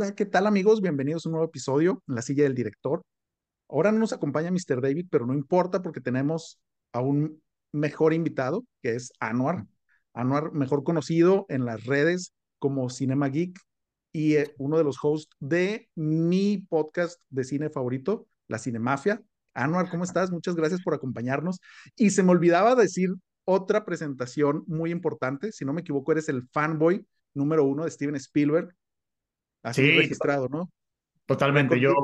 Hola, ¿qué tal amigos? Bienvenidos a un nuevo episodio en la silla del director. Ahora no nos acompaña Mr. David, pero no importa porque tenemos a un mejor invitado, que es Anuar. Anuar, mejor conocido en las redes como Cinema Geek y eh, uno de los hosts de mi podcast de cine favorito, La Cinemafia. Anuar, ¿cómo estás? Muchas gracias por acompañarnos. Y se me olvidaba decir otra presentación muy importante. Si no me equivoco, eres el fanboy número uno de Steven Spielberg así Sí, registrado, ¿no? totalmente. Yo,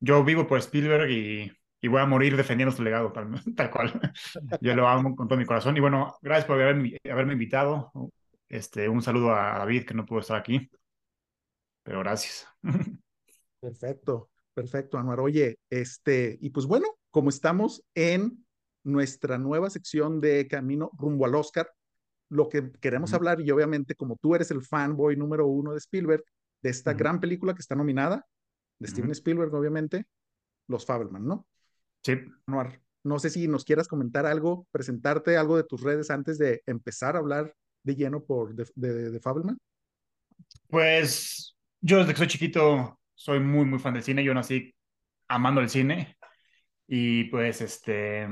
yo vivo por Spielberg y, y voy a morir defendiendo su legado, tal, tal cual. Yo lo amo con todo mi corazón. Y bueno, gracias por haberme, haberme invitado. Este, un saludo a David, que no pudo estar aquí, pero gracias. Perfecto, perfecto, Anuar. Oye, este, y pues bueno, como estamos en nuestra nueva sección de Camino rumbo al Oscar, lo que queremos hablar, y obviamente como tú eres el fanboy número uno de Spielberg, de esta ujú, gran película que está nominada, de. Steven Spielberg, obviamente, Los Fabelman, ¿no? Sí, Anuar, no sé si nos quieras comentar algo, presentarte algo de tus redes antes de empezar a hablar de lleno por de, de, de Fabelman. pues yo desde que soy chiquito soy muy, muy fan del cine. Yo nací amando el cine y pues este,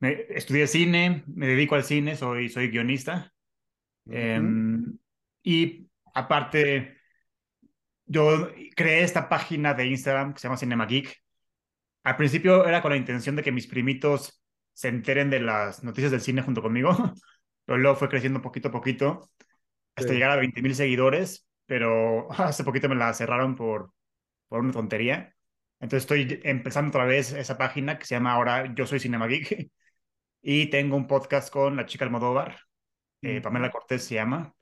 me, estudié cine, me dedico al cine, soy, soy guionista. Em, y aparte, yo creé esta página de Instagram que se llama Cinema Geek. Al principio era con la intención de que mis primitos se enteren de las noticias del cine junto conmigo, pero luego fue creciendo poquito a poquito hasta sí. llegar a 20 mil seguidores, pero hace poquito me la cerraron por, por una tontería. Entonces estoy empezando otra vez esa página que se llama ahora Yo Soy Cinema Geek y tengo un podcast con la chica Almodóvar, eh. Pamela Cortés se llama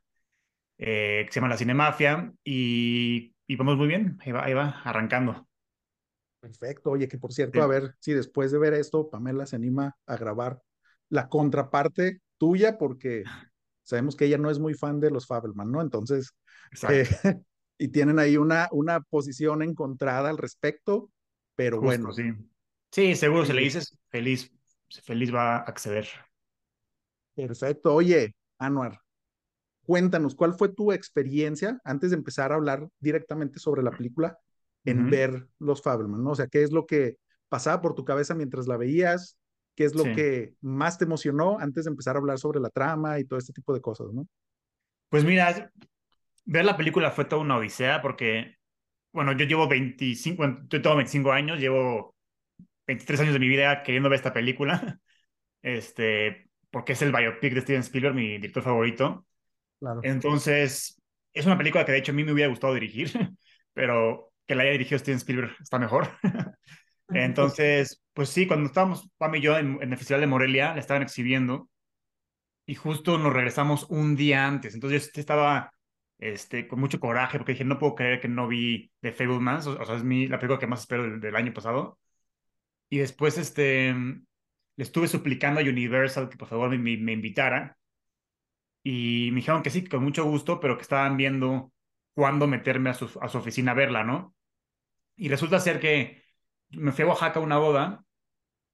eh, que se llama La Cinemafia, y, y vamos muy bien, ahí va, ahí va, arrancando. Perfecto. Oye, que por cierto, a Sí, ver si después de ver esto, Pamela se anima a grabar la contraparte tuya, porque sabemos que ella no es muy fan de los Fabelman, ¿no? Entonces, eh, y tienen ahí una, una posición encontrada al respecto, pero justo, bueno, sí. Sí, seguro si le oye, dices, feliz, feliz va a acceder. perfecto. Oye, Anuar, cuéntanos, ¿cuál fue tu experiencia antes de empezar a hablar directamente sobre la película en ver los Fabelman, ¿no? O sea, ¿qué es lo que pasaba por tu cabeza mientras la veías? ¿Qué es lo Sí, que más te emocionó antes de empezar a hablar sobre la trama y todo este tipo de cosas, ¿no? pues mira, ver la película fue toda una odisea porque, bueno, yo llevo 25, bueno, yo tengo 25 años, llevo 23 años de mi vida queriendo ver esta película, este, porque es el biopic de Steven Spielberg, mi director favorito. Claro. Entonces, es una película que de hecho a mí me hubiera gustado dirigir, pero que la haya dirigido Steven Spielberg está mejor. Entonces, pues sí, cuando estábamos, Pam y yo, en, en el Festival de Morelia, la estaban exhibiendo y justo nos regresamos un día antes. Entonces yo estaba este, con mucho coraje porque dije, no puedo creer que no vi The Fablemans, o, o sea, es mi, la película que más espero del, del año pasado. Y después este, le estuve suplicando a Universal que por favor me, me, me invitara y me dijeron que sí, con mucho gusto, pero que estaban viendo cuándo meterme a su, a su oficina a verla, ¿no? Y resulta ser que me fui a Oaxaca a una boda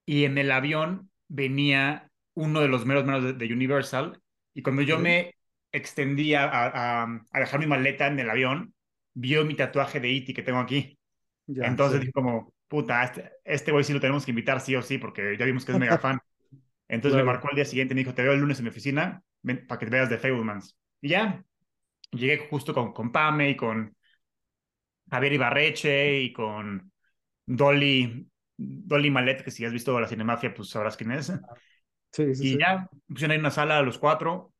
y en el avión venía uno de los meros meros de, de Universal y cuando yo me extendía a, a, a, dejar mi maleta en el avión, vio mi tatuaje de Iti que tengo aquí. Ya, Entonces sí. dije como, puta, este, este güey sí lo tenemos que invitar sí o sí porque ya vimos que es mega fan. Entonces me marcó al día siguiente y me dijo, te veo el lunes en mi oficina ven, para que te veas de Fablemans. Y ya, llegué justo con, con Pame y con Javier Ibarreche y con Dolly, Dolly Malet, que si has visto la Cinemafia, pues sabrás quién es. Sí, sí, Y sí. ya, pusieron ahí una sala a los cuatro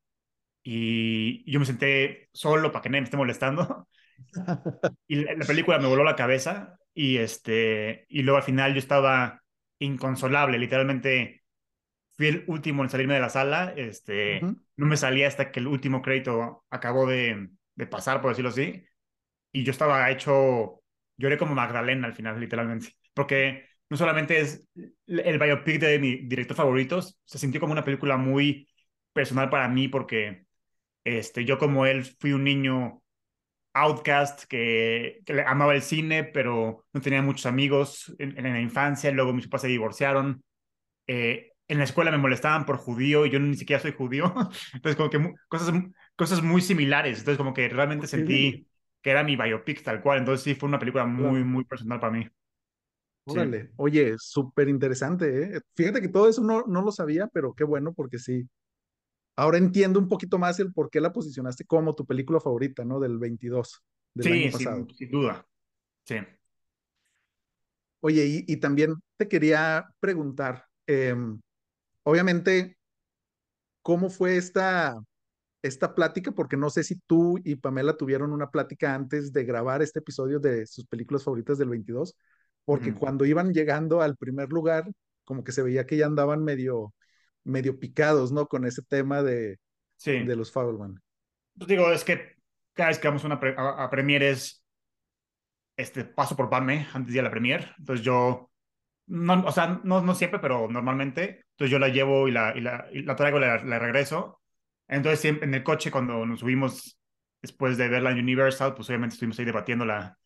y yo me senté solo para que nadie me esté molestando. Y la, la película me voló la cabeza y, este, y luego al final yo estaba inconsolable, literalmente fui el último en salirme de la sala, este, Ujú. no me salía hasta que el último crédito acabó de, de pasar, por decirlo así, y yo estaba hecho, lloré como Magdalena al final, literalmente, porque no solamente es el biopic de mi director favorito, se sintió como una película muy personal para mí, porque este, yo como él fui un niño outcast que, que amaba el cine, pero no tenía muchos amigos en, en la infancia, luego mis papás se divorciaron, eh, en la escuela me molestaban por judío y yo ni siquiera soy judío. Entonces, como que mu- cosas, cosas muy similares. Entonces, como que realmente sentí que era mi biopic tal cual. Entonces sí, fue una película muy, muy personal para mí. Sí, Órale, oye, súper interesante, ¿eh? Fíjate que todo eso no, no lo sabía, pero qué bueno porque sí. Ahora entiendo un poquito más el por qué la posicionaste como tu película favorita, ¿no? Del 22, del año sí, pasado. sin duda. Sí. Oye, y, y también te quería preguntar, em, obviamente, ¿cómo fue esta, esta plática? Porque no sé si tú y Pamela tuvieron una plática antes de grabar este episodio de sus películas favoritas del 22, porque cuando iban llegando al primer lugar, como que se veía que ya andaban medio, medio picados, ¿no? Con ese tema de, Sí. de los Fableman. Pues digo, es que cada vez que vamos a una pre- a, a premieres, este, paso por Pame antes de ir a la premier. Entonces yo, no, o sea, no, no siempre, pero normalmente. Entonces yo la llevo y la, y la, y la traigo y la, la regreso. Entonces siempre en el coche cuando nos subimos después de verla en Universal, pues obviamente estuvimos ahí debatiendo la,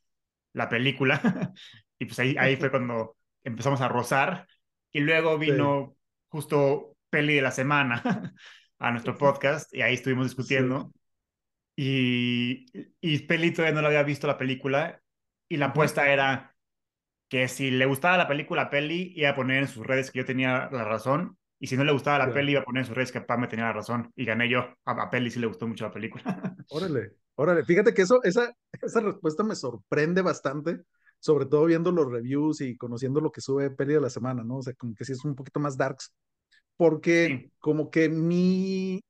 la película. y pues ahí, ahí fue cuando empezamos a rozar. Y luego Sí, vino justo peli de la semana a nuestro podcast y ahí estuvimos sí, discutiendo. Y, y Peli todavía no la había visto la película y la apuesta era que si le gustaba la película Peli iba a poner en sus redes que yo tenía la razón y si no le gustaba la ya. peli iba a poner en sus redes que Pam me tenía la razón y gané yo. A, a Peli sí le gustó mucho la película. Órale, órale. Fíjate que eso, esa, esa respuesta me sorprende bastante, sobre todo viendo los reviews y conociendo lo que sube Peli de la semana, ¿no? O sea, como que sí es un poquito más darks, porque sí. como que mi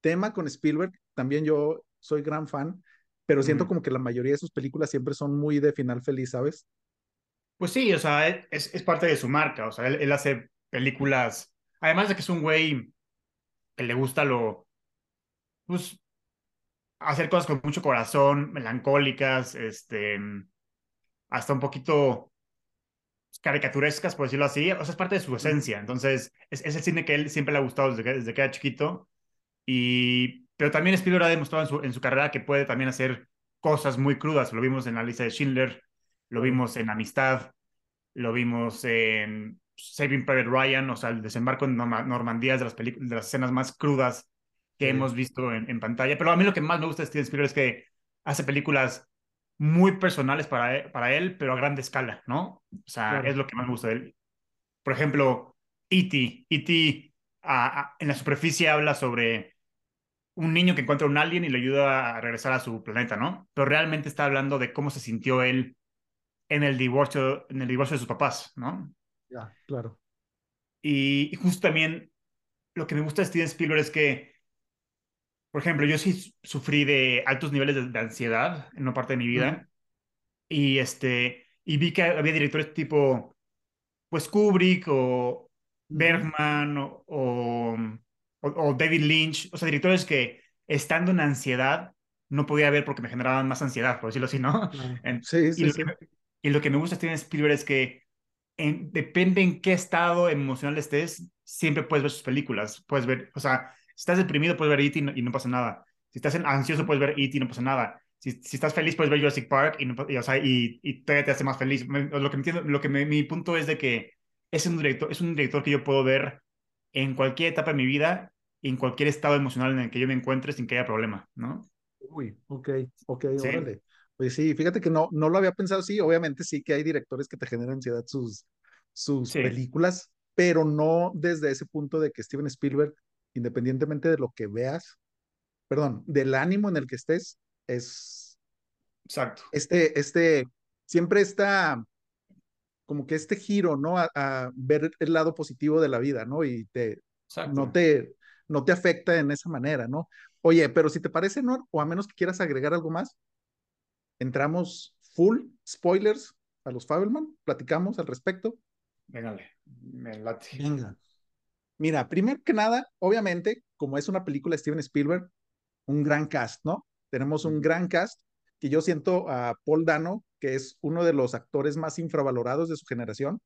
tema con Spielberg, también yo soy gran fan, pero siento Ujú. como que la mayoría de sus películas siempre son muy de final feliz, ¿sabes? Pues sí, o sea, es, es parte de su marca, o sea, él, él hace películas, además de que es un güey que le gusta lo, pues, hacer cosas con mucho corazón, melancólicas, este, hasta un poquito caricaturescas, por decirlo así, o sea, es parte de su esencia. Entonces, es, es el cine que él siempre le ha gustado desde que, desde que era chiquito. Y, pero también Spielberg ha demostrado en su, en su carrera que puede también hacer cosas muy crudas. Lo vimos en la lista de Schindler, lo vimos en Amistad, lo vimos en Saving Private Ryan, o sea, el desembarco en Norma- Normandía es de las, de las escenas más crudas que sí, hemos visto en, en pantalla. Pero a mí lo que más me gusta de Steven Spielberg es que hace películas muy personales para él, para él, pero a grande escala, ¿no? O sea, es claro. lo que más me gusta de él. Por ejemplo, E.T. E.T. a- a- en la superficie habla sobre un niño que encuentra un alien y le ayuda a regresar a su planeta, ¿no? Pero realmente está hablando de cómo se sintió él en el divorcio, en el divorcio de sus papás, ¿no? Ya, claro. Y, y justo también lo que me gusta de Steven Spielberg es que, por ejemplo, yo sí sufrí de altos niveles de, de ansiedad en una parte de mi vida y este y vi que había directores tipo pues Kubrick o Bergman o, o, o David Lynch, o sea, directores que estando en ansiedad no podía ver porque me generaban más ansiedad, por decirlo así, ¿no? En- Sí, y, sí, lo que, sí. Y lo que me gusta de Steven Spielberg es que en- depende en qué estado emocional estés, siempre puedes ver sus películas, puedes ver, o sea, si estás deprimido puedes ver E.T. y no, y no pasa nada, si estás ansioso puedes ver E.T. y no pasa nada, si, si estás feliz puedes ver Jurassic Park y, no y, o sea, y, y todavía te hace más feliz. Me- lo que entiendo, lo que me- mi punto es de que es un director, es un director que yo puedo ver en cualquier etapa de mi vida, en cualquier estado emocional en el que yo me encuentre sin que haya problema, ¿no? Uy, ok, ok, Sí, órale. Pues sí, fíjate que no, no lo había pensado así. Obviamente sí que hay directores que te generan ansiedad sus, sus sí, películas, pero no desde ese punto de que Steven Spielberg, independientemente de lo que veas, perdón, del ánimo en el que estés, es exacto, este, este, siempre está como que este giro, ¿no? A, a ver el lado positivo de la vida, ¿no? Y te, no te, no te afecta en esa manera, ¿no? Oye, pero si te parece, ¿no? O a menos que quieras agregar algo más, entramos full spoilers a los Fabelman, platicamos al respecto. Véngale, me late. Venga. Mira, primero que nada, obviamente, como es una película de Steven Spielberg, un gran cast, ¿no? Tenemos un gran cast que yo siento a Paul Dano, que es uno de los actores más infravalorados de su generación,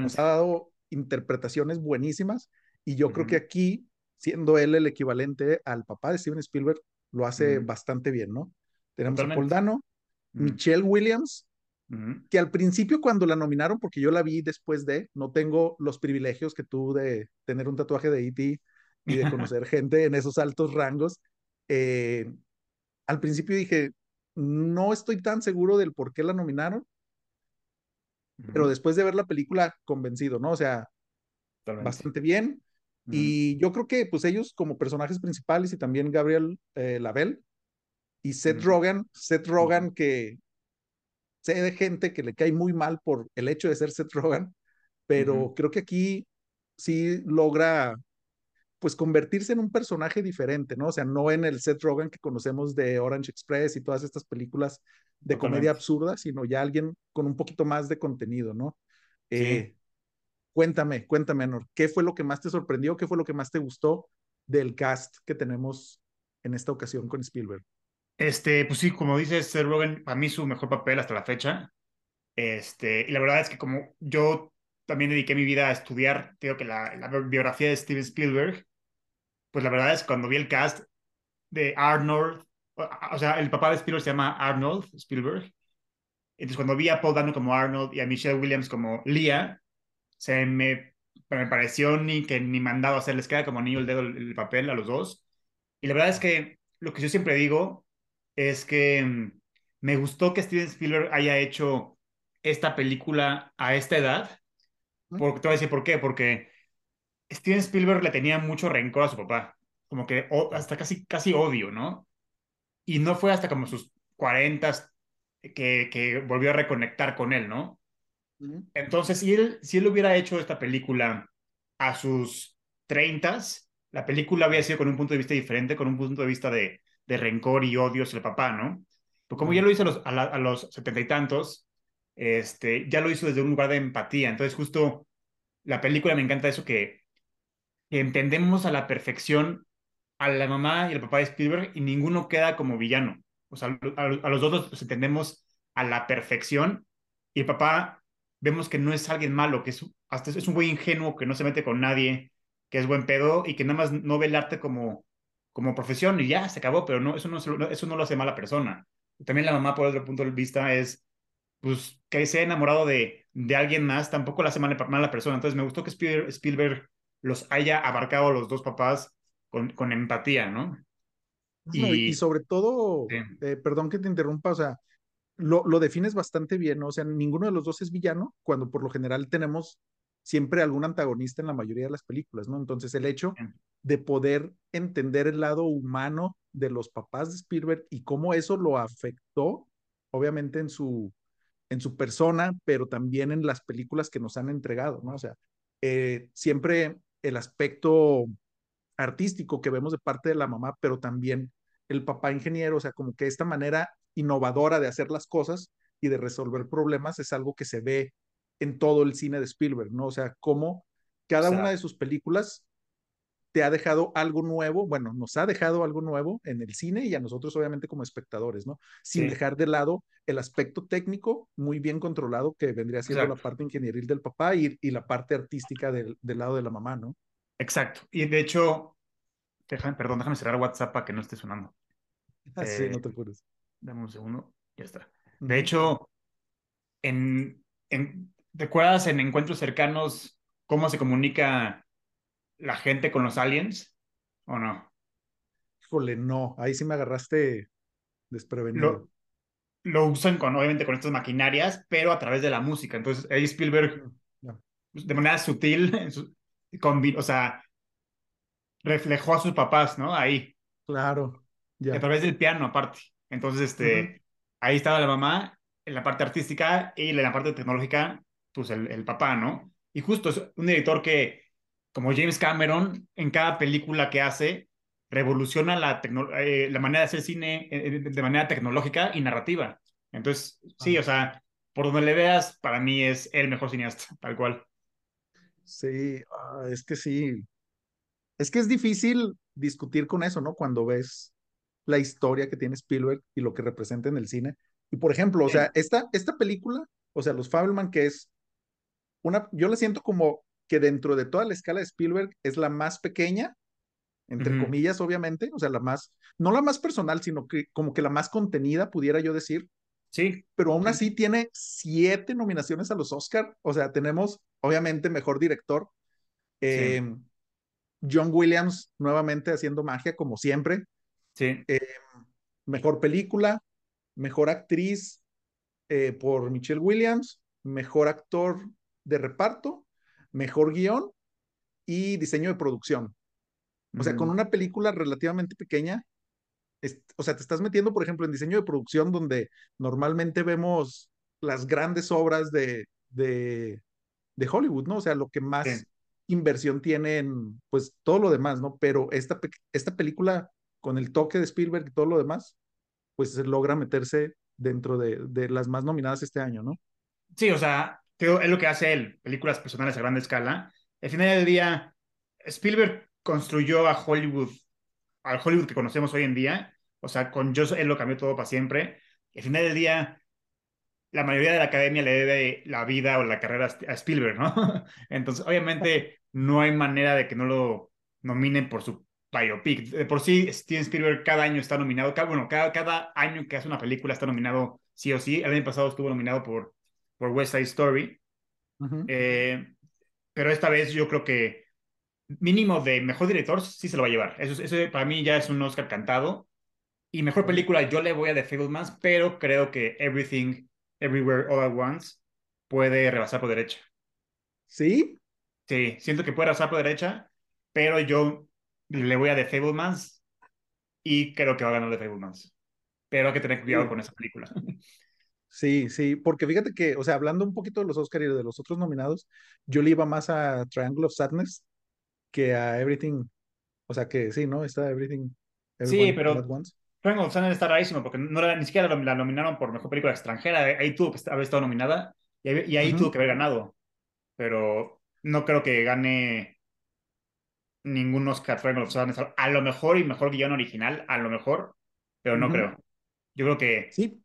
nos Totalmente. ha dado interpretaciones buenísimas y yo creo que aquí, siendo él el equivalente al papá de Steven Spielberg, lo hace ujú, bastante bien, ¿no? Tenemos a Paul Totalmente. Ujú, Michelle Williams, que al principio cuando la nominaron, porque yo la vi después de, no tengo los privilegios que tú de tener un tatuaje de E.T. y de conocer gente en esos altos rangos, eh, al principio dije, no estoy tan seguro del por qué la nominaron, pero después de ver la película, convencido, ¿no? O sea, Totalmente. bastante bien. Y yo creo que pues ellos como personajes principales y también Gabriel eh, Labelle y Seth. Rogen, Seth Rogen que sé de gente que le cae muy mal por el hecho de ser Seth Rogen, pero creo que aquí sí logra pues convertirse en un personaje diferente, ¿no? O sea, no en el Seth Rogen que conocemos de Orange Express y todas estas películas de comedia absurda, sino ya alguien con un poquito más de contenido, ¿no? Sí. Eh, cuéntame, cuéntame, Anor, ¿qué fue lo que más te sorprendió? ¿Qué fue lo que más te gustó del cast que tenemos en esta ocasión con Spielberg? Este, pues sí, como dices, Seth Rogen, para mí su mejor papel hasta la fecha. Este, y la verdad es que como yo también dediqué mi vida a estudiar, creo que la, la biografía de Steven Spielberg, pues la verdad es que cuando vi el cast de Arnold, o, o sea, el papá de Spielberg se llama Arnold Spielberg. Entonces cuando vi a Paul Dano como Arnold y a Michelle Williams como Leah, se me, me pareció ni que ni mandado a hacer, les queda como niño el dedo el, el papel a los dos. Y la verdad es que lo que yo siempre digo es que mm, me gustó que Steven Spielberg haya hecho esta película a esta edad. Porque te voy a decir por qué. Porque Steven Spielberg le tenía mucho rencor a su papá. Como que hasta casi, casi odio, ¿no? Y no fue hasta como sus 40 que, que volvió a reconectar con él, ¿no? Entonces, si él, si él hubiera hecho esta película a sus 30, la película habría sido con un punto de vista diferente, con un punto de vista de, de rencor y odio hacia el papá, ¿no? Pero como ya lo hizo a los, a, la, a los setenta y tantos, este, ya lo hizo desde un lugar de empatía. Entonces, justo la película me encanta eso que, que entendemos a la perfección a la mamá y al papá de Spielberg y ninguno queda como villano. O sea, a, a los dos los entendemos a la perfección y el papá vemos que no es alguien malo, que es, hasta es un güey ingenuo, que no se mete con nadie, que es buen pedo y que nada más no ve el arte como, como profesión y ya se acabó, pero no, eso, no, eso no lo hace mala persona. También la mamá, por otro punto de vista, es pues que se ha enamorado de, de alguien más, tampoco la hace mala, mala persona. Entonces me gustó que Spielberg, Spielberg los haya abarcado a los dos papás con, con empatía, ¿no? Y, y, sobre todo, sí. eh, perdón que te interrumpa, o sea, lo, lo, defines bastante bien, ¿no? O sea, ninguno de los dos es villano, cuando por lo general tenemos siempre algún antagonista en la mayoría de las películas, ¿no? Entonces, el hecho de poder entender el lado humano de los papás de Spielberg y cómo eso lo afectó, obviamente, en su, en su persona, pero también en las películas que nos han entregado, ¿no? O sea, eh, siempre el aspecto artístico que vemos de parte de la mamá, pero también el papá ingeniero, o sea, como que esta manera innovadora de hacer las cosas y de resolver problemas es algo que se ve en todo el cine de Spielberg, ¿no? O sea, cómo cada o sea, una de sus películas te ha dejado algo nuevo, bueno, nos ha dejado algo nuevo en el cine y a nosotros obviamente como espectadores, ¿no? Sin sí. dejar de lado el aspecto técnico muy bien controlado que vendría siendo Exacto. la parte ingenieril del papá y, y la parte artística del, del, lado de la mamá, ¿no? Exacto. Y de hecho, déjame, perdón, déjame cerrar WhatsApp para que no esté sonando. Ah, sí, Eh, no te apures. Dame un segundo, ya está. De hecho, en, en, ¿recuerdas en encuentros cercanos cómo se comunica la gente con los aliens? ¿O no? Híjole, no, ahí sí me agarraste desprevenido. Lo, lo usan con, obviamente, con estas maquinarias, pero a través de la música. Entonces, ahí Spielberg, Mm, no. de manera sutil, en su, con, o sea, reflejó a sus papás, ¿no? Ahí. Claro, ya. A través del piano, aparte. Entonces, este, Uh -huh. ahí estaba la mamá en la parte artística y en la parte tecnológica, pues el, el papá, ¿no? Y justo es un director que, como James Cameron, en cada película que hace, revoluciona la, eh, la manera de hacer cine eh, de manera tecnológica y narrativa. Entonces, sí, o sea, por donde le veas, para mí es el mejor cineasta, tal cual. Sí, ah, es que sí. Es que es difícil discutir con eso, ¿no? Cuando ves la historia que tiene Spielberg y lo que representa en el cine. Y por ejemplo, o sea, esta, esta película, o sea, Los Fableman, que es una, yo la siento como que dentro de toda la escala de Spielberg es la más pequeña, entre comillas, obviamente, o sea, la más, no la más personal, sino que como que la más contenida, pudiera yo decir, Sí, pero aún sí, así tiene siete nominaciones a los Oscar, o sea, tenemos, obviamente, mejor director, sí, eh, John Williams nuevamente haciendo magia, como siempre, sí. eh, mejor película, mejor actriz eh, por Michelle Williams, mejor actor de reparto, mejor guion y diseño de producción. O sea, con una película relativamente pequeña, es, o sea, te estás metiendo, por ejemplo, en diseño de producción donde normalmente vemos las grandes obras de, de, de Hollywood, ¿no? O sea, lo que más Sí. inversión tiene en, pues, todo lo demás, ¿no? Pero esta, esta película, con el toque de Spielberg y todo lo demás, pues logra meterse dentro de, de las más nominadas este año, ¿no? Sí, o sea, es lo que hace él, películas personales a gran escala. Al final del día, Spielberg construyó a Hollywood, al Hollywood que conocemos hoy en día. O sea, con Joss él lo cambió todo para siempre. Al final del día, la mayoría de la academia le debe la vida o la carrera a Spielberg, ¿no? Entonces, obviamente, no hay manera de que no lo nominen por su biopic. De por sí, Steven Spielberg cada año está nominado. Cada, bueno, cada, cada año que hace una película está nominado sí o sí. El año pasado estuvo nominado por por West Side Story. Uh -huh. eh, pero esta vez yo creo que mínimo de mejor director sí se lo va a llevar. Eso, eso para mí ya es un Oscar cantado. Y mejor película yo le voy a The Fablemans, pero creo que Everything, Everywhere, All at Once puede rebasar por derecha. ¿Sí? Sí, siento que puede rebasar por derecha, pero yo le voy a The Fablemans y creo que va a ganar The Fablemans. Pero hay que tener cuidado sí. con esa película. Sí, sí, porque fíjate que, o sea, hablando un poquito de los Oscars y de los otros nominados, yo le iba más a Triangle of Sadness que a Everything, o sea que sí, ¿no? Está Everything. Sí, pero Triangle of Sadness está rarísimo porque no la, ni siquiera la nominaron por Mejor Película Extranjera, ahí tuvo que haber estado nominada y ahí, y ahí uh -huh. tuvo que haber ganado, pero no creo que gane ningún Oscar Triangle of Sadness, a lo mejor y mejor guion original, a lo mejor, pero no uh -huh. creo. Yo creo que sí.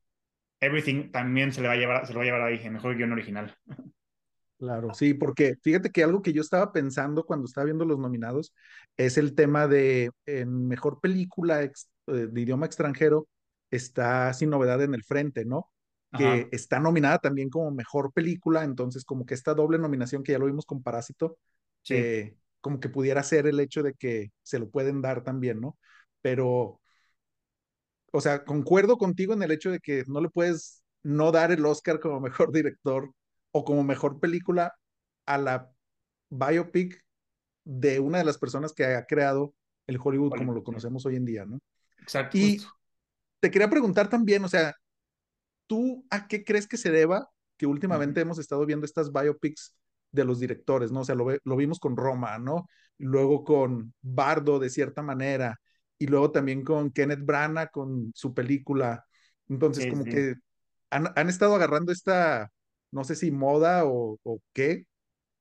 Everything también se le va a llevar, se lo va a llevar ahí, el mejor guion original. Claro, sí, porque fíjate que algo que yo estaba pensando cuando estaba viendo los nominados es el tema de en mejor película ex, eh, de idioma extranjero está Sin Novedad en el Frente, ¿no? Que Ajá. está nominada también como mejor película, entonces como que esta doble nominación que ya lo vimos con Parásito, sí. eh, como que pudiera ser el hecho de que se lo pueden dar también, ¿no? Pero o sea, concuerdo contigo en el hecho de que no le puedes no dar el Oscar como mejor director o como mejor película a la biopic de una de las personas que ha creado el Hollywood como lo conocemos hoy en día, ¿no? Exacto. Y te quería preguntar también, o sea, ¿tú a qué crees que se deba que últimamente uh -huh. hemos estado viendo estas biopics de los directores, ¿no? O sea, lo, lo vimos con Roma, ¿no? Luego con Bardo, de cierta manera, y luego también con Kenneth Branagh con su película. Entonces, sí, como sí. que han, han, estado agarrando esta, no sé si moda o, o qué,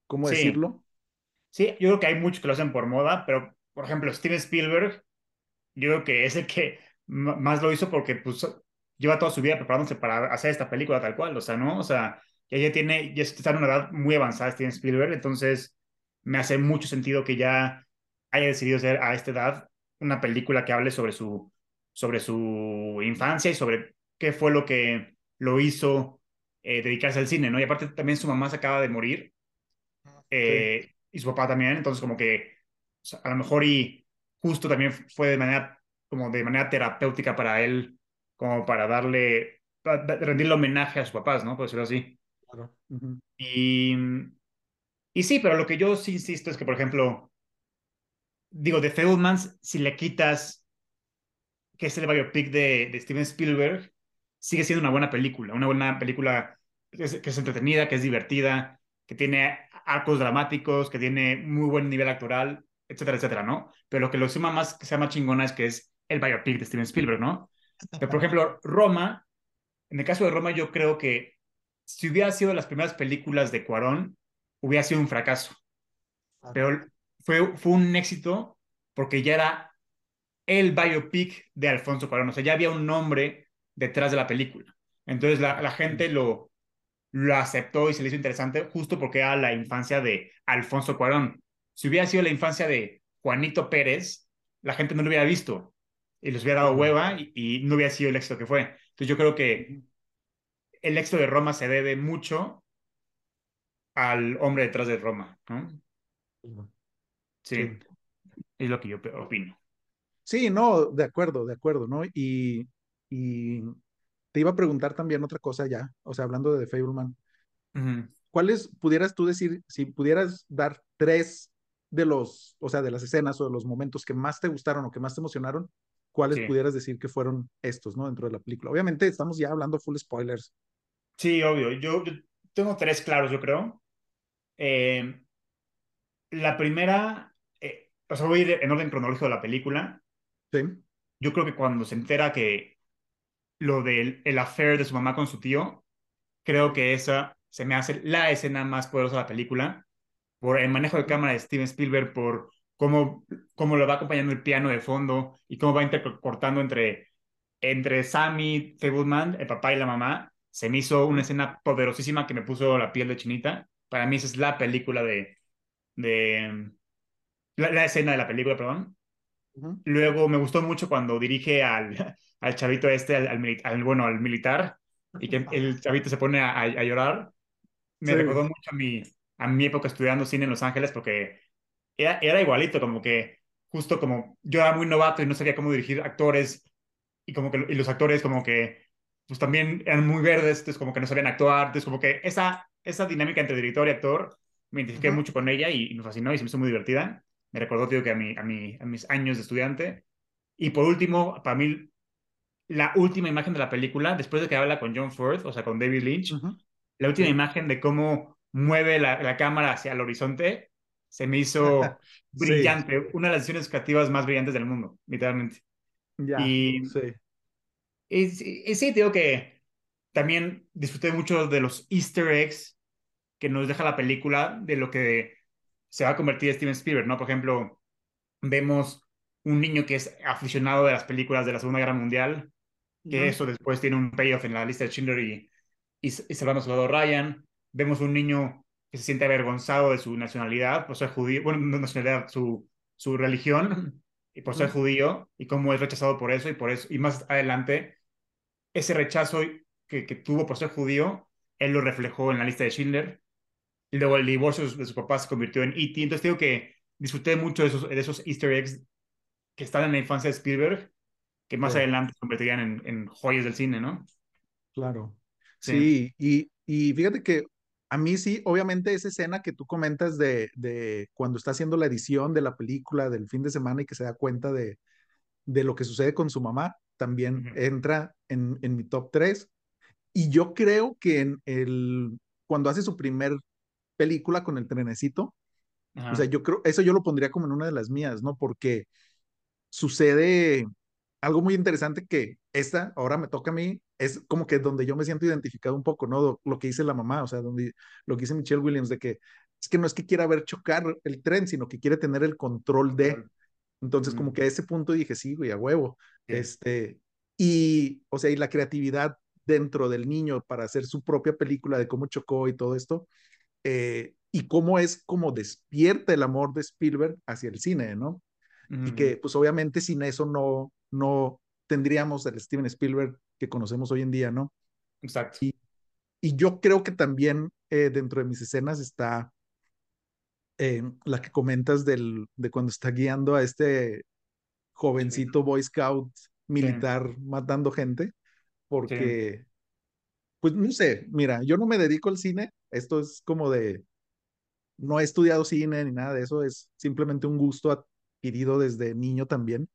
¿cómo sí. decirlo? Sí, yo creo que hay muchos que lo hacen por moda, pero, por ejemplo, Steven Spielberg, yo creo que es el que más lo hizo porque pues, lleva toda su vida preparándose para hacer esta película tal cual, o sea, ¿no? O sea, ya, ya tiene, ya está en una edad muy avanzada Steven Spielberg, entonces me hace mucho sentido que ya haya decidido hacer a esta edad una película que hable sobre su, sobre su infancia y sobre qué fue lo que lo hizo eh, dedicarse al cine, ¿no? Y aparte también su mamá se acaba de morir eh, sí. y su papá también, entonces como que o sea, a lo mejor y justo también fue de manera como de manera terapéutica para él, como para darle, para rendirle homenaje a sus papás, ¿no? Por decirlo así. Claro. Uh -huh. Y, y sí, pero lo que yo sí insisto es que, por ejemplo, digo, de Fablemans, si le quitas que es el biopic de, de, Steven Spielberg, sigue siendo una buena película, una buena película que es, que es, entretenida, que es divertida, que tiene arcos dramáticos, que tiene muy buen nivel actoral, etcétera, etcétera, ¿no? Pero lo que lo suma más, que sea más chingona es que es el biopic de Steven Spielberg, ¿no? Pero, por ejemplo, Roma, en el caso de Roma, yo creo que si hubiera sido las primeras películas de Cuarón, hubiera sido un fracaso. Pero fue, fue un éxito porque ya era el biopic de Alfonso Cuarón, o sea, ya había un nombre detrás de la película. Entonces la, la gente lo, lo aceptó y se le hizo interesante justo porque era la infancia de Alfonso Cuarón. Si hubiera sido la infancia de Juanito Pérez, la gente no lo hubiera visto y les hubiera dado hueva y, y no hubiera sido el éxito que fue. Entonces yo creo que el éxito de Roma se debe mucho al hombre detrás de Roma, ¿no? Sí, es lo que yo opino. Sí, no, de acuerdo, de acuerdo, ¿no? Y, y te iba a preguntar también otra cosa ya, o sea, hablando de The Fableman. ¿Cuáles pudieras tú decir, si pudieras dar tres de los, o sea, de las escenas o de los momentos que más te gustaron o que más te emocionaron, cuáles Sí, pudieras decir que fueron estos, ¿no? Dentro de la película. Obviamente estamos ya hablando full spoilers. sí, obvio. Yo, yo tengo tres claros, yo creo. Eh, la primera, o sea, voy a ir en orden cronológico de la película. Sí. Yo creo que cuando se entera que lo del el affair de su mamá con su tío, creo que esa se me hace la escena más poderosa de la película, por el manejo de cámara de Steven Spielberg, por cómo, cómo lo va acompañando el piano de fondo y cómo va intercortando entre, entre Sammy, Fableman, el papá y la mamá. Se me hizo una escena poderosísima que me puso la piel de chinita. Para mí esa es la película de, de la, la escena de la película, perdón. ujú. Luego me gustó mucho cuando dirige al, al chavito este, al, al, al, bueno, al militar, y que el chavito se pone a, a- a llorar. Me recordó Sí. mucho a mi, a mi época estudiando cine en Los Ángeles, porque era, era igualito, como que justo como yo era muy novato y no sabía cómo dirigir actores, y como que y los actores como que pues también eran muy verdes, entonces como que no sabían actuar, entonces como que esa, esa dinámica entre director y actor me identifiqué Ujú, mucho con ella y, y me fascinó y se me hizo muy divertida. Me recordó, tío, que a, mi, a, mi, a mis años de estudiante. Y por último, para mí, la última imagen de la película, después de que habla con John Ford, o sea, con David Lynch, ujú. la última Sí. imagen de cómo mueve la, la cámara hacia el horizonte, se me hizo Sí, brillante, una de las decisiones creativas más brillantes del mundo, literalmente. ya, Y, sí, y, sí, y sí, digo que también disfruté mucho de los easter eggs que nos deja la película, de lo que se va a convertir Steven Spielberg, ¿no? Por ejemplo, vemos un niño que es aficionado de las películas de la Segunda Guerra Mundial, que eso después tiene un payoff en la lista de Schindler y, y, y Salvando a Soldado Ryan. Vemos un niño que se siente avergonzado de su nacionalidad, por ser judío, bueno, no nacionalidad, su, su religión, y por ser judío, y cómo es rechazado por eso, y por eso, y más adelante, ese rechazo que, que tuvo por ser judío, él lo reflejó en la lista de Schindler, y luego el divorcio de su papá se convirtió en E.T., entonces digo que disfruté mucho de esos, de esos easter eggs que están en la infancia de Spielberg, que más sí, adelante se convertirían en, en joyas del cine, ¿no? claro. Sí. Sí, y, y fíjate que a mí sí, obviamente esa escena que tú comentas de, de cuando está haciendo la edición de la película del fin de semana y que se da cuenta de, de lo que sucede con su mamá, también Ujú. entra en, en mi top 3. Y yo creo que en el, cuando hace su primer película con el trenecito, o sea, yo creo, eso yo lo pondría como en una de las mías, ¿no? Porque sucede algo muy interesante que esta, ahora me toca a mí, es como que donde yo me siento identificado un poco, ¿no? Lo, que dice la mamá, o sea, donde, lo que dice Michelle Williams, de que es que no es que quiera ver chocar el tren, sino que quiere tener el control de. Entonces, como que a ese punto dije, sí, güey, a huevo. Sí. Este, y, o sea, y la creatividad dentro del niño para hacer su propia película de cómo chocó y todo esto, eh, y cómo es como despierta el amor de Spielberg hacia el cine, ¿no? y que pues obviamente sin eso no, no tendríamos el Steven Spielberg que conocemos hoy en día, ¿no? Exacto. Y yo creo que también eh, dentro de mis escenas está eh, la que comentas del, de cuando está guiando a este jovencito Boy Scout Sí, militar matando gente, porque, pues no sé, mira, yo no me dedico al cine, esto es como de, no he estudiado cine ni nada de eso, es simplemente un gusto adquirido desde niño también,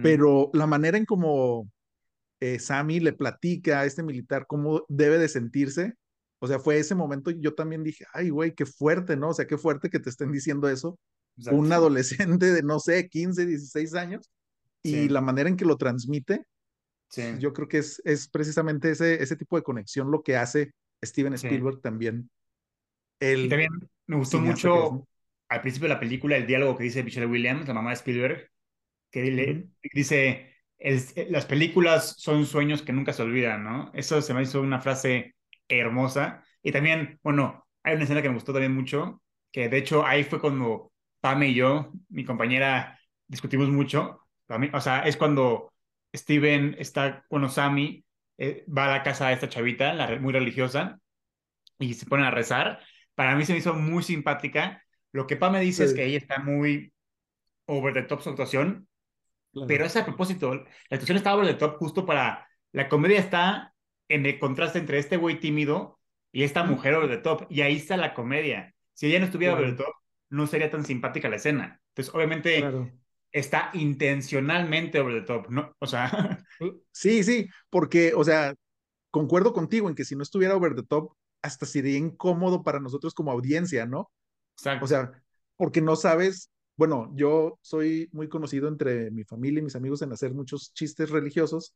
pero la manera en cómo eh, Sammy le platica a este militar cómo debe de sentirse. O sea, fue ese momento yo también dije, ay, güey, qué fuerte, ¿no? O sea, qué fuerte que te estén diciendo eso. Un adolescente de, no sé, 15, 16 años y Sí, la manera en que lo transmite, sí, yo creo que es, es precisamente ese, ese tipo de conexión lo que hace Steven sí. Spielberg también, Y el también me gustó es, mucho ¿no? al principio de la película el diálogo que dice Michelle Williams, la mamá de Spielberg, que le, dice, "El- las películas son sueños que nunca se olvidan, ¿no? Eso se me hizo una frase hermosa. Y también, bueno, hay una escena que me gustó también mucho, que de hecho ahí fue cuando Pame y yo, mi compañera, discutimos mucho. Mí, o sea, es cuando Steven está, bueno, Sammy eh, va a la casa de esta chavita, la, muy religiosa, y se ponen a rezar. Para mí se me hizo muy simpática. Lo que Pame dice es que ella está muy over the top su actuación, pero claro. es a propósito, la actuación está over the top justo para, la comedia está en el contraste entre este güey tímido y esta mujer over the top. Y ahí está la comedia. Si ella no estuviera over the top, no sería tan simpática la escena. Entonces, obviamente, está intencionalmente over the top, ¿no? O sea. Sí, sí, porque, o sea, concuerdo contigo en que si no estuviera over the top, hasta sería incómodo para nosotros como audiencia, ¿no? Exacto. O sea, porque no sabes, bueno, yo soy muy conocido entre mi familia y mis amigos en hacer muchos chistes religiosos,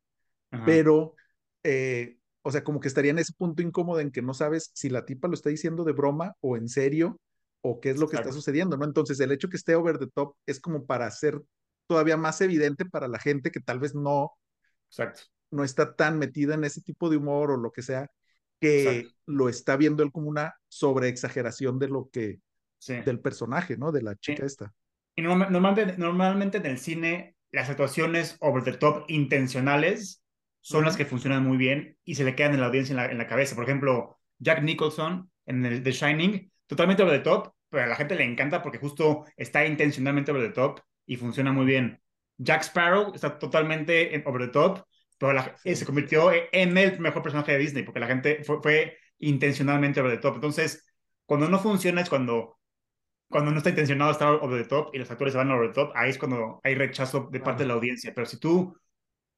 pero, eh, o sea, como que estaría en ese punto incómodo en que no sabes si la tipa lo está diciendo de broma o en serio o qué es lo que está sucediendo, ¿no? Entonces, el hecho que esté over the top es como para hacer todavía más evidente para la gente que tal vez no, Exacto. no está tan metida en ese tipo de humor o lo que sea, que lo está viendo él como una sobreexageración de lo que, del personaje, ¿no? De la chica esta. Y normalmente, normalmente en el cine, las actuaciones over the top intencionales son las que funcionan muy bien y se le quedan en la audiencia en la, en la cabeza. Por ejemplo, Jack Nicholson en el The Shining, totalmente over the top, pero a la gente le encanta porque justo está intencionalmente over the top y funciona muy bien. Jack Sparrow está totalmente over the top, pero la, se convirtió en el mejor personaje de Disney porque la gente fue, intencionalmente over the top. Entonces, cuando no funciona es cuando, cuando no está intencionado estar over the top y los actores se van over the top, ahí es cuando hay rechazo de parte de la audiencia. Pero si tú,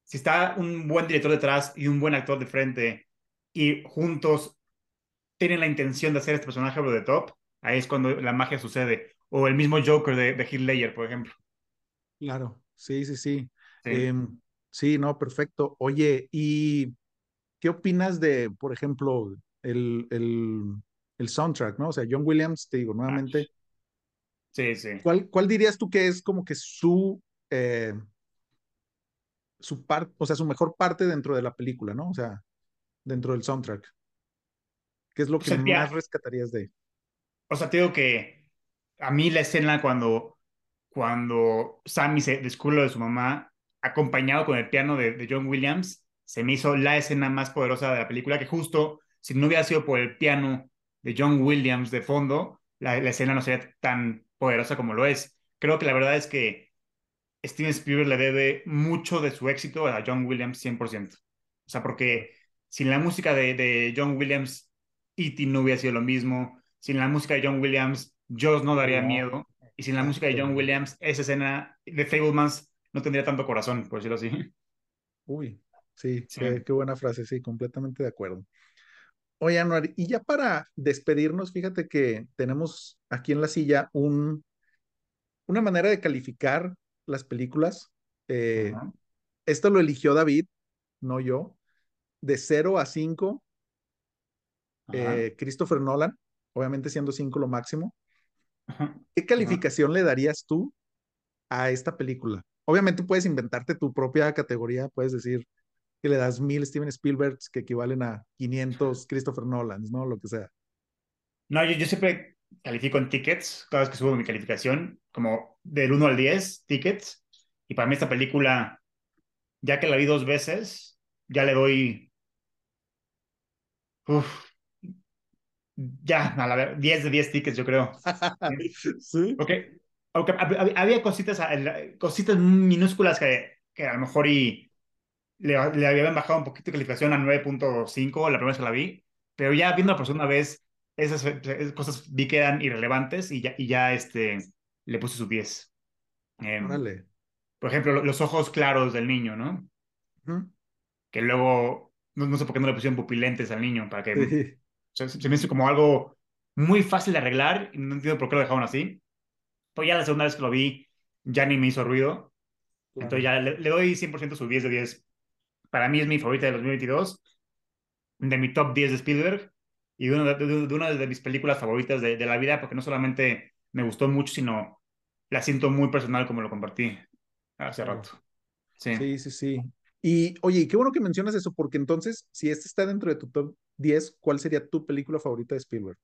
si está un buen director detrás y un buen actor de frente y juntos tienen la intención de hacer este personaje over the top, ahí es cuando la magia sucede. O el mismo Joker de, de Heath Ledger, por ejemplo. Claro, sí, sí, sí. Sí. Em, sí, no, perfecto. Oye, ¿y qué opinas de, por ejemplo, el, el, el soundtrack, ¿no? O sea, John Williams, te digo nuevamente. Sí, sí. ¿Cuál, cuál dirías tú que es como que su, eh, su parte, o sea, su mejor parte dentro de la película, ¿no? O sea, dentro del soundtrack. ¿Qué es lo que más rescatarías de? O sea, te digo que a mí la escena cuando, cuando Sammy se descubre de su mamá, acompañado con el piano de, John Williams, se me hizo la escena más poderosa de la película, que justo si no hubiera sido por el piano de John Williams de fondo, la, la escena no sería tan poderosa como lo es. Creo que la verdad es que Steven Spielberg le debe mucho de su éxito a John Williams 100%. O sea, porque sin la música de, de John Williams E.T. no hubiera sido lo mismo. Sin la música de John Williams, Jaws no daría miedo. Y sin la música de John Williams, esa escena de Fablemans no tendría tanto corazón, por decirlo así. Uy, sí, Qué, buena frase, sí, completamente de acuerdo. Oye, Anuar, y ya para despedirnos, fíjate que tenemos aquí en la silla un, una manera de calificar las películas. Eh, esto lo eligió David, no yo. De 0 a 5, eh, Christopher Nolan, obviamente siendo 5 lo máximo. ¿Qué calificación le darías tú a esta película? Obviamente puedes inventarte tu propia categoría, puedes decir que le das mil Steven Spielberg que equivalen a 500 Christopher Nolan, ¿no? Lo que sea. No, yo, yo siempre califico en tickets, cada vez que subo mi calificación, como del 1 al 10, tickets. Y para mí esta película, ya que la vi dos veces, ya le doy... Uf, ya, a la 10 de 10 tickets, yo creo. sí. Porque, aunque había cositas, cositas minúsculas que, que a lo mejor y le, le habían bajado un poquito de calificación a 9.5 la primera vez que la vi, pero ya viendo por segunda vez, esas, cosas vi que eran irrelevantes y ya, y ya este, le puse su 10. Eh, por ejemplo, los ojos claros del niño, ¿no? Que luego, no, sé por qué no le pusieron pupilentes al niño, para que se, me hizo como algo muy fácil de arreglar y no entiendo por qué lo dejaron así. Pues ya la segunda vez que lo vi, ya ni me hizo ruido. Entonces ya le, doy 100% su 10 de 10. Para mí es mi favorita de 2022, de mi top 10 de Spielberg y de una de, una de mis películas favoritas de, de, la vida, porque no solamente me gustó mucho, sino la siento muy personal como lo compartí hace rato. Sí, sí, sí. sí. Y oye, qué bueno que mencionas eso, porque entonces, si este está dentro de tu top 10, ¿cuál sería tu película favorita de Spielberg?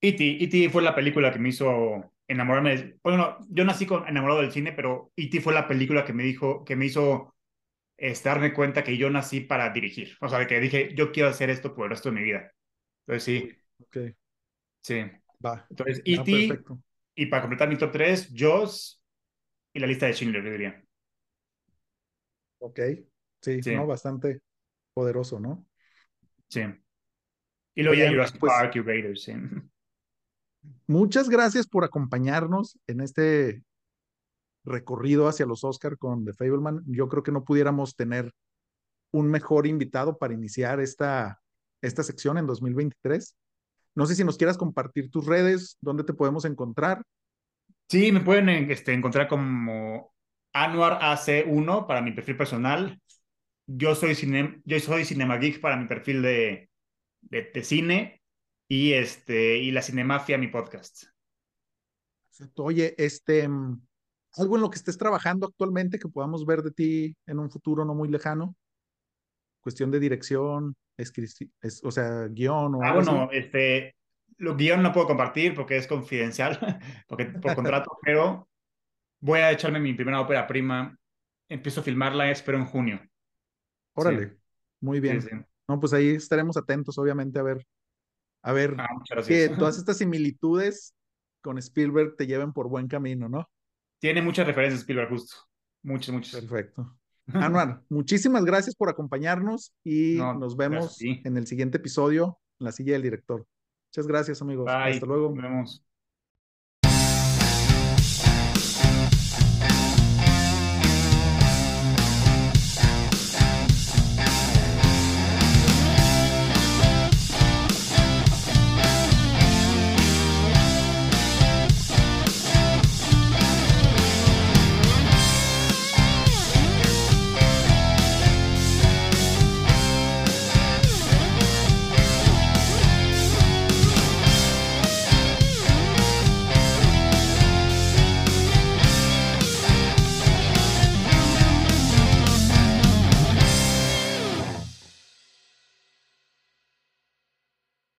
E.T. E.T. fue la película que me hizo enamorarme. Bueno, yo nací con, enamorado del cine, pero E.T. fue la película que me dijo, que me hizo este, darme cuenta que yo nací para dirigir. O sea, que dije, yo quiero hacer esto por el resto de mi vida. Entonces sí. Ok. Sí. Va. Entonces, E.T. y para completar mi top 3, Jaws y la lista de Schindler, yo diría. Ok. Sí, sí. ¿no? Bastante poderoso, ¿no? Sí. Y luego ya Jurassic pues, Park y Raiders. Muchas gracias por acompañarnos en este recorrido hacia los Oscar con The Fableman. Yo creo que no pudiéramos tener un mejor invitado para iniciar esta, esta sección en 2023. No sé si nos quieras compartir tus redes, dónde te podemos encontrar. Sí, me pueden este, encontrar como Anuar AC1 para mi perfil personal. Yo soy, cine, yo soy Cinema Geek para mi perfil de, de, cine y, este, y La Cinemafia, mi podcast. Oye, este, algo en lo que estés trabajando actualmente que podamos ver de ti en un futuro no muy lejano. Cuestión de dirección, es, o sea, guion o ah, bueno, este, lo guion no puedo compartir porque es confidencial, porque por contrato, pero voy a echarme mi primera ópera prima. Empiezo a filmarla, espero en junio. Órale, muy bien. No, pues ahí estaremos atentos, obviamente, a ver, a ver ah, que todas estas similitudes con Spielberg te lleven por buen camino, ¿no? Tiene muchas referencias Spielberg, justo. Muchas, muchas. Perfecto. Anuar, muchísimas gracias por acompañarnos y nos vemos en el siguiente episodio en la silla del director. Muchas gracias, amigos. Hasta luego. Nos vemos.